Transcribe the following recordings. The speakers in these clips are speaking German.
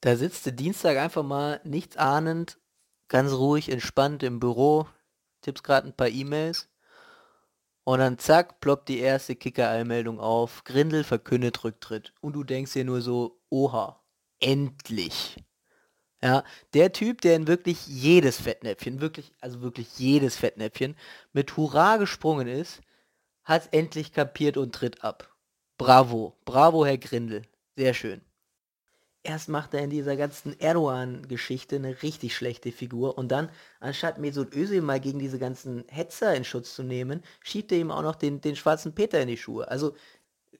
Da sitzt du Dienstag einfach mal nichts ahnend, ganz ruhig, entspannt im Büro, tippst gerade ein paar E-Mails und dann zack, ploppt die erste Kicker-Allmeldung auf. Grindel verkündet Rücktritt. Und du denkst dir nur so, oha, endlich. Ja, der Typ, der in wirklich jedes Fettnäpfchen, wirklich, also wirklich jedes Fettnäpfchen mit Hurra gesprungen ist, hat endlich kapiert und tritt ab. Bravo, bravo, Herr Grindel. Sehr schön erst macht er in dieser ganzen Erdogan-Geschichte eine richtig schlechte Figur und dann, anstatt Mesut Özil mal gegen diese ganzen Hetzer in Schutz zu nehmen, schiebt er ihm auch noch den, den schwarzen Peter in die Schuhe. Also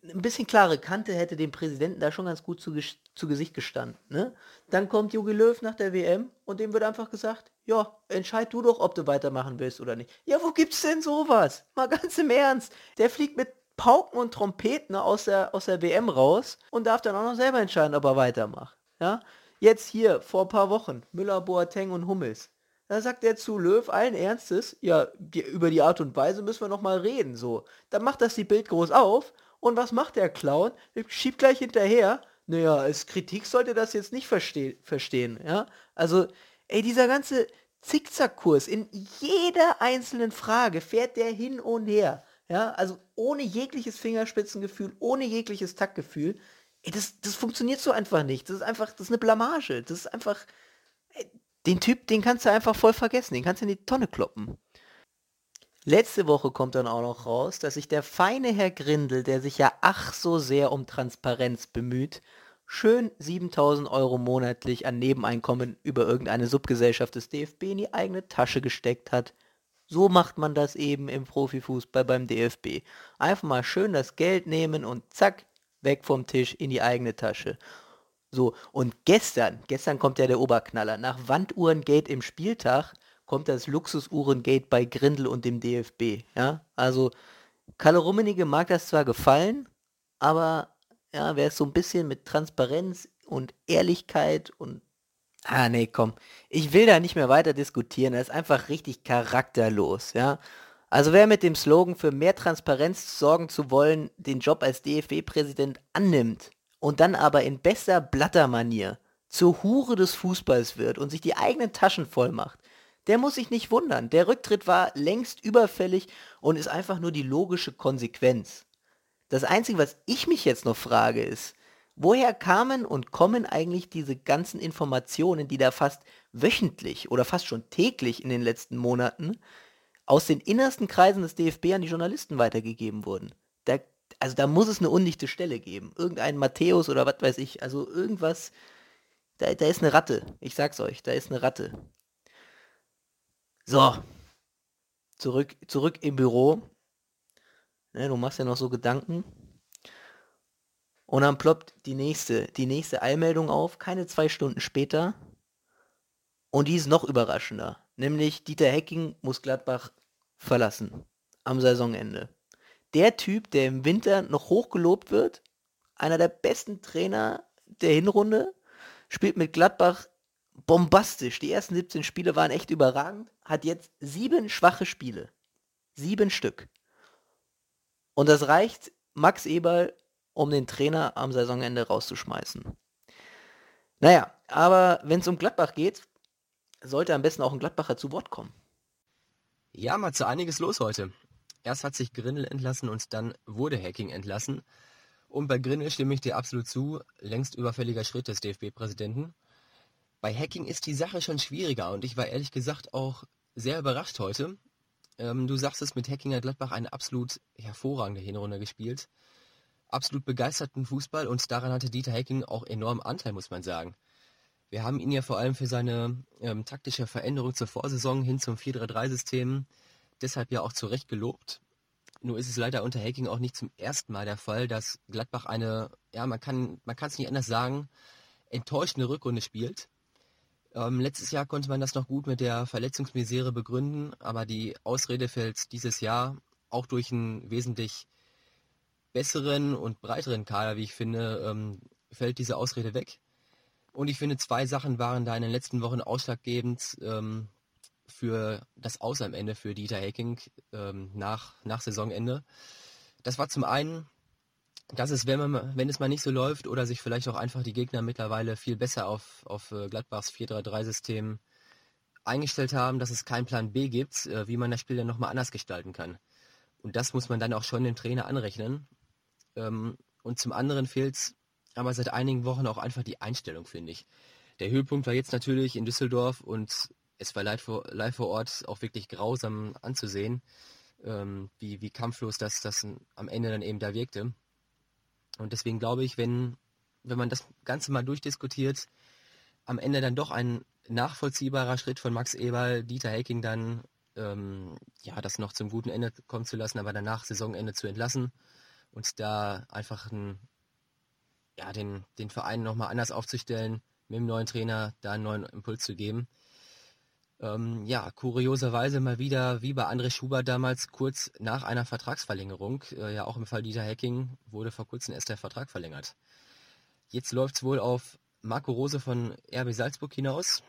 ein bisschen klare Kante hätte dem Präsidenten da schon ganz gut zu, zu Gesicht gestanden. Ne? Dann kommt Jogi Löw nach der WM und dem wird einfach gesagt, ja, entscheid du doch, ob du weitermachen willst oder nicht. Ja, wo gibt's denn sowas? Mal ganz im Ernst. Der fliegt mit Pauken und Trompeten aus der, aus der WM raus und darf dann auch noch selber entscheiden, ob er weitermacht. Ja? Jetzt hier, vor ein paar Wochen, Müller, Boateng und Hummels. Da sagt er zu Löw allen Ernstes, ja, die, über die Art und Weise müssen wir noch mal reden, so. Dann macht das die Bild groß auf und was macht der Clown? Schiebt gleich hinterher, naja, als Kritik sollte das jetzt nicht verste verstehen, ja. Also, ey, dieser ganze Zickzackkurs in jeder einzelnen Frage fährt der hin und her. Ja, also ohne jegliches Fingerspitzengefühl, ohne jegliches Taktgefühl. Ey, das, das funktioniert so einfach nicht. Das ist einfach, das ist eine Blamage. Das ist einfach, ey, den Typ, den kannst du einfach voll vergessen. Den kannst du in die Tonne kloppen. Letzte Woche kommt dann auch noch raus, dass sich der feine Herr Grindel, der sich ja ach so sehr um Transparenz bemüht, schön 7000 Euro monatlich an Nebeneinkommen über irgendeine Subgesellschaft des DFB in die eigene Tasche gesteckt hat. So macht man das eben im Profifußball beim DFB. Einfach mal schön das Geld nehmen und zack, weg vom Tisch in die eigene Tasche. So, und gestern, gestern kommt ja der Oberknaller. Nach Wanduhrengate im Spieltag kommt das Luxusuhrengate bei Grindel und dem DFB. Ja, also Kalle Rummenigge mag das zwar gefallen, aber ja, wer es so ein bisschen mit Transparenz und Ehrlichkeit und Ah, nee, komm. Ich will da nicht mehr weiter diskutieren. Das ist einfach richtig charakterlos, ja. Also wer mit dem Slogan für mehr Transparenz sorgen zu wollen, den Job als DFB-Präsident annimmt und dann aber in bester Blattermanier zur Hure des Fußballs wird und sich die eigenen Taschen voll macht, der muss sich nicht wundern. Der Rücktritt war längst überfällig und ist einfach nur die logische Konsequenz. Das Einzige, was ich mich jetzt noch frage, ist, Woher kamen und kommen eigentlich diese ganzen Informationen, die da fast wöchentlich oder fast schon täglich in den letzten Monaten aus den innersten Kreisen des DFB an die Journalisten weitergegeben wurden? Da, also da muss es eine undichte Stelle geben. Irgendein Matthäus oder was weiß ich. Also irgendwas. Da, da ist eine Ratte. Ich sag's euch, da ist eine Ratte. So. Zurück, zurück im Büro. Ne, du machst ja noch so Gedanken. Und dann ploppt die nächste, die nächste Eilmeldung auf, keine zwei Stunden später. Und die ist noch überraschender. Nämlich Dieter Hecking muss Gladbach verlassen. Am Saisonende. Der Typ, der im Winter noch hochgelobt wird, einer der besten Trainer der Hinrunde, spielt mit Gladbach bombastisch. Die ersten 17 Spiele waren echt überragend. Hat jetzt sieben schwache Spiele. Sieben Stück. Und das reicht Max Eberl um den Trainer am Saisonende rauszuschmeißen. Naja, aber wenn es um Gladbach geht, sollte am besten auch ein Gladbacher zu Wort kommen. Ja, mal zu einiges los heute. Erst hat sich Grindel entlassen und dann wurde Hacking entlassen. Und bei Grindel stimme ich dir absolut zu, längst überfälliger Schritt des DFB-Präsidenten. Bei Hacking ist die Sache schon schwieriger und ich war ehrlich gesagt auch sehr überrascht heute. Ähm, du sagst es, mit Hacking hat Gladbach eine absolut hervorragende Hinrunde gespielt absolut begeisterten Fußball und daran hatte Dieter Hecking auch enorm Anteil, muss man sagen. Wir haben ihn ja vor allem für seine ähm, taktische Veränderung zur Vorsaison hin zum 4-3-3-System deshalb ja auch zu Recht gelobt. Nur ist es leider unter Hacking auch nicht zum ersten Mal der Fall, dass Gladbach eine, ja, man kann man es nicht anders sagen, enttäuschende Rückrunde spielt. Ähm, letztes Jahr konnte man das noch gut mit der Verletzungsmisere begründen, aber die Ausrede fällt dieses Jahr auch durch ein wesentlich besseren und breiteren Kader, wie ich finde, ähm, fällt diese Ausrede weg. Und ich finde, zwei Sachen waren da in den letzten Wochen ausschlaggebend ähm, für das Aus am Ende für Dieter Hecking ähm, nach, nach Saisonende. Das war zum einen das ist, wenn, man, wenn es mal nicht so läuft oder sich vielleicht auch einfach die Gegner mittlerweile viel besser auf, auf äh, Gladbachs 4-3-3-System eingestellt haben, dass es keinen Plan B gibt, äh, wie man das Spiel dann nochmal anders gestalten kann. Und das muss man dann auch schon dem Trainer anrechnen. Ähm, und zum anderen fehlt es aber seit einigen Wochen auch einfach die Einstellung, finde ich. Der Höhepunkt war jetzt natürlich in Düsseldorf und es war live vor, live vor Ort auch wirklich grausam anzusehen, ähm, wie, wie kampflos das, das am Ende dann eben da wirkte. Und deswegen glaube ich, wenn, wenn man das Ganze mal durchdiskutiert, am Ende dann doch ein nachvollziehbarer Schritt von Max Eberl, Dieter Hecking dann, ähm, ja, das noch zum guten Ende kommen zu lassen, aber danach Saisonende zu entlassen und da einfach ein, ja, den, den Verein nochmal anders aufzustellen, mit dem neuen Trainer da einen neuen Impuls zu geben. Ähm, ja, kurioserweise mal wieder, wie bei André Schubert damals, kurz nach einer Vertragsverlängerung, äh, ja auch im Fall Dieter Hecking, wurde vor kurzem erst der Vertrag verlängert. Jetzt läuft es wohl auf Marco Rose von RB Salzburg hinaus.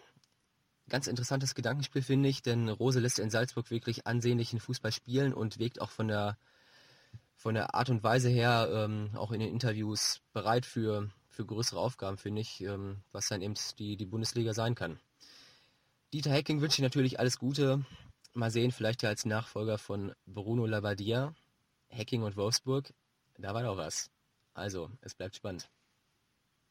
Ganz interessantes Gedankenspiel finde ich, denn Rose lässt in Salzburg wirklich ansehnlichen Fußball spielen und wirkt auch von der, von der Art und Weise her ähm, auch in den Interviews bereit für, für größere Aufgaben, finde ich, ähm, was dann eben die, die Bundesliga sein kann. Dieter Hecking wünsche ich natürlich alles Gute. Mal sehen, vielleicht ja als Nachfolger von Bruno Labbadia, Hecking und Wolfsburg. Da war doch was. Also, es bleibt spannend.